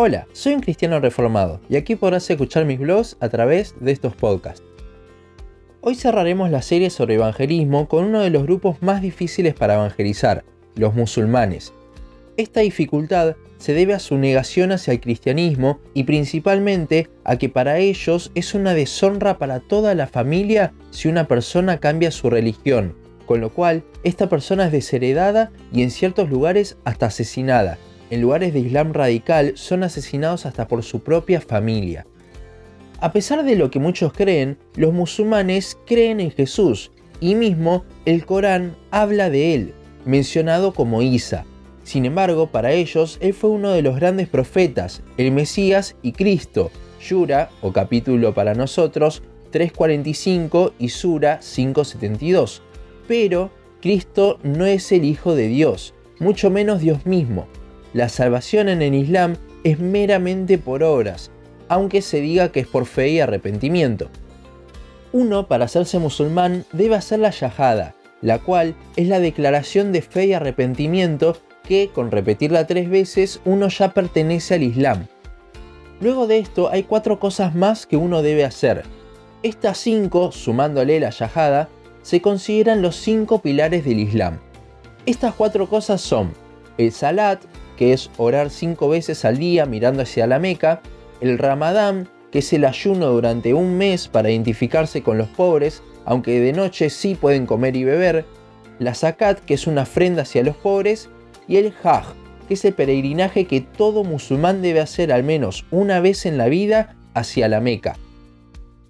Hola, soy un cristiano reformado y aquí podrás escuchar mis blogs a través de estos podcasts. Hoy cerraremos la serie sobre evangelismo con uno de los grupos más difíciles para evangelizar, los musulmanes. Esta dificultad se debe a su negación hacia el cristianismo y principalmente a que para ellos es una deshonra para toda la familia si una persona cambia su religión, con lo cual esta persona es desheredada y en ciertos lugares hasta asesinada. En lugares de Islam radical son asesinados hasta por su propia familia. A pesar de lo que muchos creen, los musulmanes creen en Jesús y mismo el Corán habla de él, mencionado como Isa, sin embargo, para ellos, él fue uno de los grandes profetas, el Mesías y Cristo. Yura, o capítulo para nosotros, 3.45 y Sura 5.72. Pero Cristo no es el Hijo de Dios, mucho menos Dios mismo. La salvación en el Islam es meramente por obras, aunque se diga que es por fe y arrepentimiento. Uno, para hacerse musulmán, debe hacer la yahada, la cual es la declaración de fe y arrepentimiento que, con repetirla tres veces, uno ya pertenece al Islam. Luego de esto hay cuatro cosas más que uno debe hacer. Estas cinco, sumándole la yahada, se consideran los cinco pilares del Islam. Estas cuatro cosas son el salat, que es orar cinco veces al día mirando hacia la Meca, el ramadán, que es el ayuno durante un mes para identificarse con los pobres, aunque de noche sí pueden comer y beber, la zakat, que es una ofrenda hacia los pobres, y el Hajj, que es el peregrinaje que todo musulmán debe hacer al menos una vez en la vida hacia la Meca.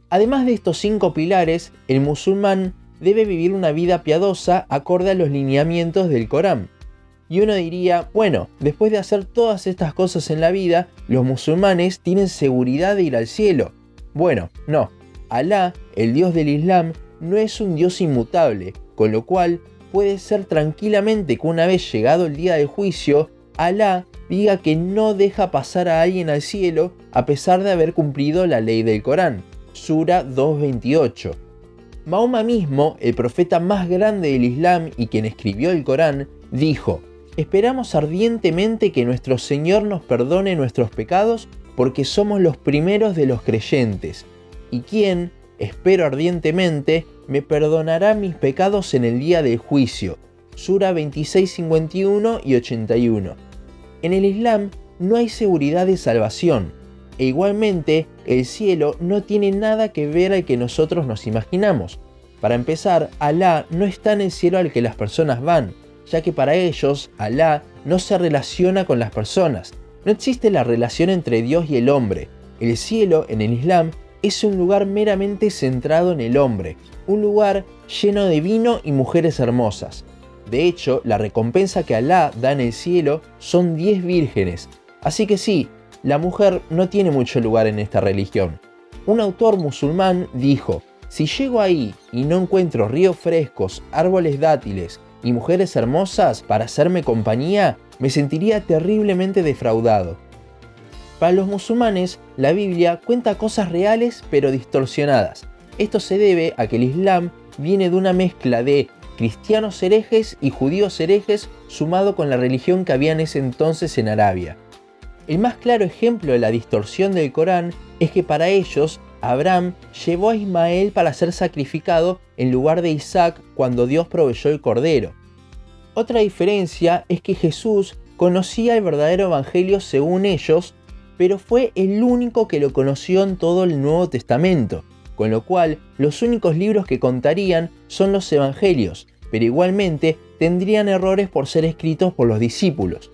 Además de estos cinco pilares, el musulmán debe vivir una vida piadosa acorde a los lineamientos del Corán. Y uno diría, bueno, después de hacer todas estas cosas en la vida, los musulmanes tienen seguridad de ir al cielo. Bueno, no. Alá, el Dios del Islam, no es un Dios inmutable, con lo cual puede ser tranquilamente que una vez llegado el día del juicio, Alá diga que no deja pasar a alguien al cielo a pesar de haber cumplido la ley del Corán. Sura 2.28. Mahoma mismo, el profeta más grande del Islam y quien escribió el Corán, dijo, Esperamos ardientemente que nuestro Señor nos perdone nuestros pecados porque somos los primeros de los creyentes. Y quien, espero ardientemente, me perdonará mis pecados en el día del juicio. Sura 26, 51 y 81. En el Islam no hay seguridad de salvación, e igualmente el cielo no tiene nada que ver al que nosotros nos imaginamos. Para empezar, Alá no está en el cielo al que las personas van, ya que para ellos Alá no se relaciona con las personas. No existe la relación entre Dios y el hombre. El cielo en el Islam es un lugar meramente centrado en el hombre, un lugar lleno de vino y mujeres hermosas. De hecho, la recompensa que Alá da en el cielo son 10 vírgenes. Así que sí, la mujer no tiene mucho lugar en esta religión. Un autor musulmán dijo, si llego ahí y no encuentro ríos frescos, árboles dátiles y mujeres hermosas para hacerme compañía, me sentiría terriblemente defraudado. Para los musulmanes, la Biblia cuenta cosas reales pero distorsionadas. Esto se debe a que el Islam viene de una mezcla de cristianos herejes y judíos herejes sumado con la religión que había en ese entonces en Arabia. El más claro ejemplo de la distorsión del Corán es que para ellos Abraham llevó a Ismael para ser sacrificado en lugar de Isaac cuando Dios proveyó el cordero. Otra diferencia es que Jesús conocía el verdadero evangelio según ellos, pero fue el único que lo conoció en todo el Nuevo Testamento con lo cual los únicos libros que contarían son los evangelios, pero igualmente tendrían errores por ser escritos por los discípulos.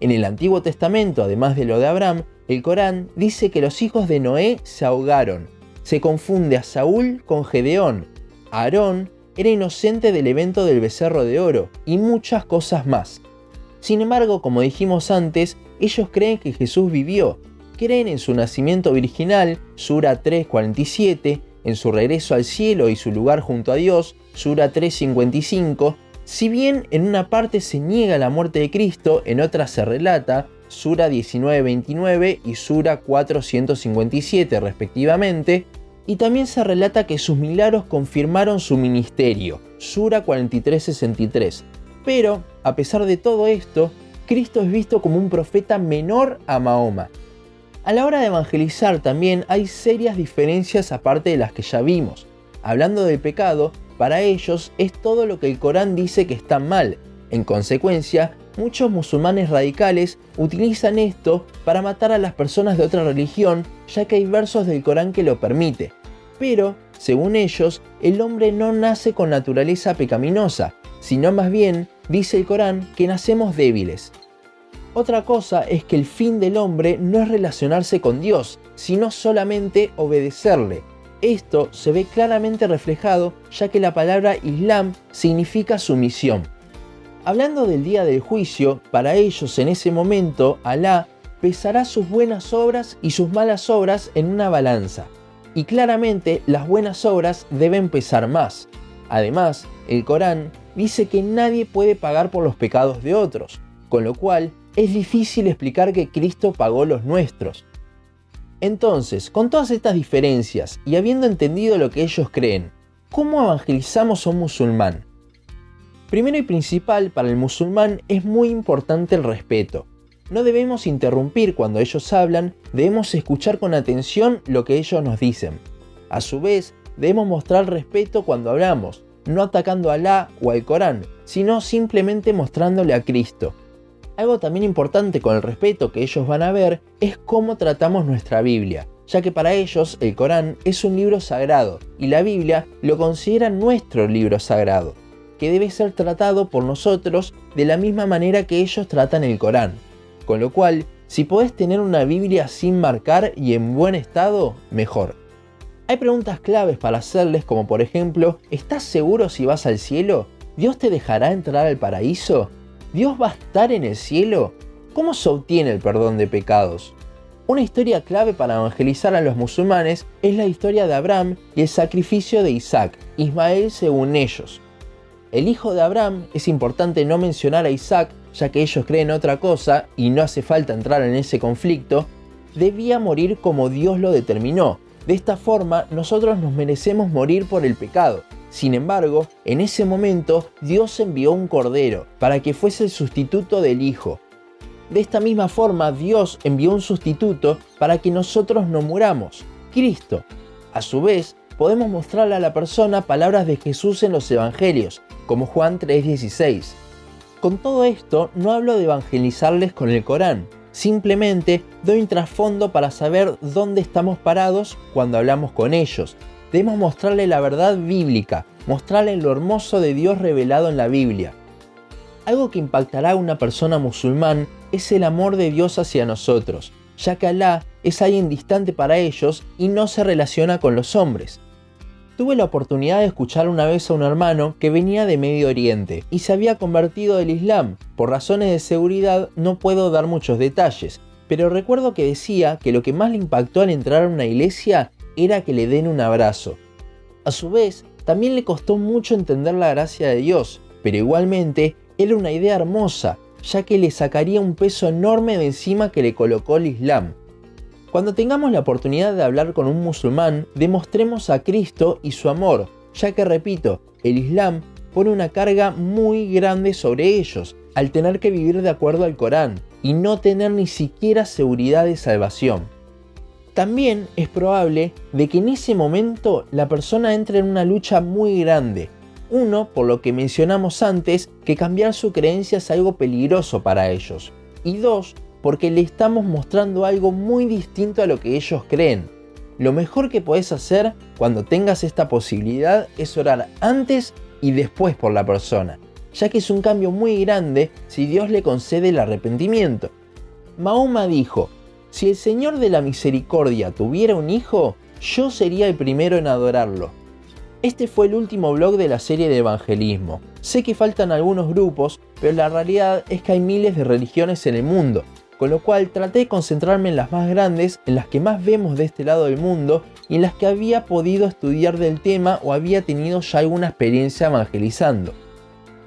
En el Antiguo Testamento, además de lo de Abraham, el Corán dice que los hijos de Noé se ahogaron. Se confunde a Saúl con Gedeón. Aarón era inocente del evento del becerro de oro y muchas cosas más. Sin embargo, como dijimos antes, ellos creen que Jesús vivió creen en su nacimiento virginal, Sura 3.47, en su regreso al cielo y su lugar junto a Dios, Sura 3.55, si bien en una parte se niega la muerte de Cristo, en otra se relata, Sura 19.29 y Sura 457 respectivamente, y también se relata que sus milagros confirmaron su ministerio, Sura 43.63. Pero, a pesar de todo esto, Cristo es visto como un profeta menor a Mahoma, A la hora de evangelizar también hay serias diferencias aparte de las que ya vimos. Hablando del pecado, para ellos es todo lo que el Corán dice que está mal. En consecuencia, muchos musulmanes radicales utilizan esto para matar a las personas de otra religión, ya que hay versos del Corán que lo permite. Pero, según ellos, el hombre no nace con naturaleza pecaminosa, sino más bien, dice el Corán, que nacemos débiles. Otra cosa es que el fin del hombre no es relacionarse con Dios, sino solamente obedecerle. Esto se ve claramente reflejado ya que la palabra Islam significa sumisión. Hablando del día del juicio, para ellos en ese momento Alá pesará sus buenas obras y sus malas obras en una balanza. Y claramente las buenas obras deben pesar más. Además, el Corán dice que nadie puede pagar por los pecados de otros, con lo cual es difícil explicar que Cristo pagó los nuestros. Entonces, con todas estas diferencias y habiendo entendido lo que ellos creen, ¿cómo evangelizamos a un musulmán? Primero y principal, para el musulmán es muy importante el respeto. No debemos interrumpir cuando ellos hablan, debemos escuchar con atención lo que ellos nos dicen. A su vez, debemos mostrar respeto cuando hablamos, no atacando a Alá o al Corán, sino simplemente mostrándole a Cristo. Algo también importante con el respeto que ellos van a ver es cómo tratamos nuestra Biblia, ya que para ellos el Corán es un libro sagrado y la Biblia lo consideran nuestro libro sagrado, que debe ser tratado por nosotros de la misma manera que ellos tratan el Corán. Con lo cual, si podés tener una Biblia sin marcar y en buen estado, mejor. Hay preguntas claves para hacerles como por ejemplo, ¿estás seguro si vas al cielo? ¿Dios te dejará entrar al paraíso? ¿Dios va a estar en el cielo? ¿Cómo se obtiene el perdón de pecados? Una historia clave para evangelizar a los musulmanes es la historia de Abraham y el sacrificio de Isaac, Ismael según ellos. El hijo de Abraham, es importante no mencionar a Isaac, ya que ellos creen otra cosa y no hace falta entrar en ese conflicto, debía morir como Dios lo determinó. De esta forma, nosotros nos merecemos morir por el pecado, sin embargo, en ese momento Dios envió un cordero para que fuese el sustituto del Hijo. De esta misma forma, Dios envió un sustituto para que nosotros no muramos, Cristo. A su vez, podemos mostrarle a la persona palabras de Jesús en los Evangelios, como Juan 3:16. Con todo esto, no hablo de evangelizarles con el Corán, simplemente doy un trasfondo para saber dónde estamos parados cuando hablamos con ellos, debemos mostrarle la verdad bíblica, mostrarle lo hermoso de Dios revelado en la Biblia. Algo que impactará a una persona musulmán es el amor de Dios hacia nosotros, ya que Alá es alguien distante para ellos y no se relaciona con los hombres. Tuve la oportunidad de escuchar una vez a un hermano que venía de Medio Oriente y se había convertido del Islam. Por razones de seguridad no puedo dar muchos detalles, pero recuerdo que decía que lo que más le impactó al entrar a una iglesia era que le den un abrazo. A su vez, también le costó mucho entender la gracia de Dios, pero igualmente era una idea hermosa, ya que le sacaría un peso enorme de encima que le colocó el Islam. Cuando tengamos la oportunidad de hablar con un musulmán, demostremos a Cristo y su amor, ya que repito, el Islam pone una carga muy grande sobre ellos, al tener que vivir de acuerdo al Corán y no tener ni siquiera seguridad de salvación. También es probable de que en ese momento la persona entre en una lucha muy grande. Uno, por lo que mencionamos antes, que cambiar su creencia es algo peligroso para ellos. Y dos, porque le estamos mostrando algo muy distinto a lo que ellos creen. Lo mejor que puedes hacer cuando tengas esta posibilidad es orar antes y después por la persona, ya que es un cambio muy grande si Dios le concede el arrepentimiento. Mahoma dijo, si el Señor de la Misericordia tuviera un hijo, yo sería el primero en adorarlo. Este fue el último blog de la serie de evangelismo. Sé que faltan algunos grupos, pero la realidad es que hay miles de religiones en el mundo, con lo cual traté de concentrarme en las más grandes, en las que más vemos de este lado del mundo y en las que había podido estudiar del tema o había tenido ya alguna experiencia evangelizando.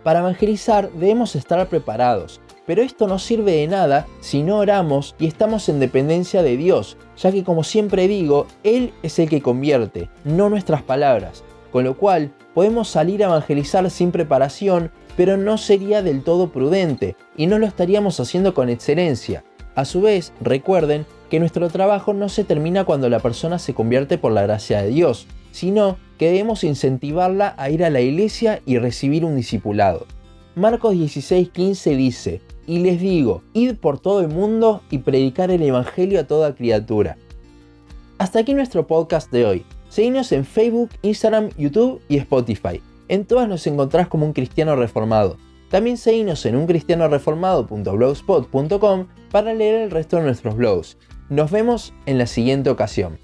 Para evangelizar debemos estar preparados, pero esto no sirve de nada si no oramos y estamos en dependencia de Dios, ya que como siempre digo, Él es el que convierte, no nuestras palabras. Con lo cual, podemos salir a evangelizar sin preparación, pero no sería del todo prudente y no lo estaríamos haciendo con excelencia. A su vez, recuerden que nuestro trabajo no se termina cuando la persona se convierte por la gracia de Dios, sino que debemos incentivarla a ir a la iglesia y recibir un discipulado. Marcos 16:15 dice, y les digo, id por todo el mundo y predicar el Evangelio a toda criatura. Hasta aquí nuestro podcast de hoy. Seguinos en Facebook, Instagram, YouTube y Spotify. En todas nos encontrás como un cristiano reformado. También seguinos en uncristianoreformado.blogspot.com para leer el resto de nuestros blogs. Nos vemos en la siguiente ocasión.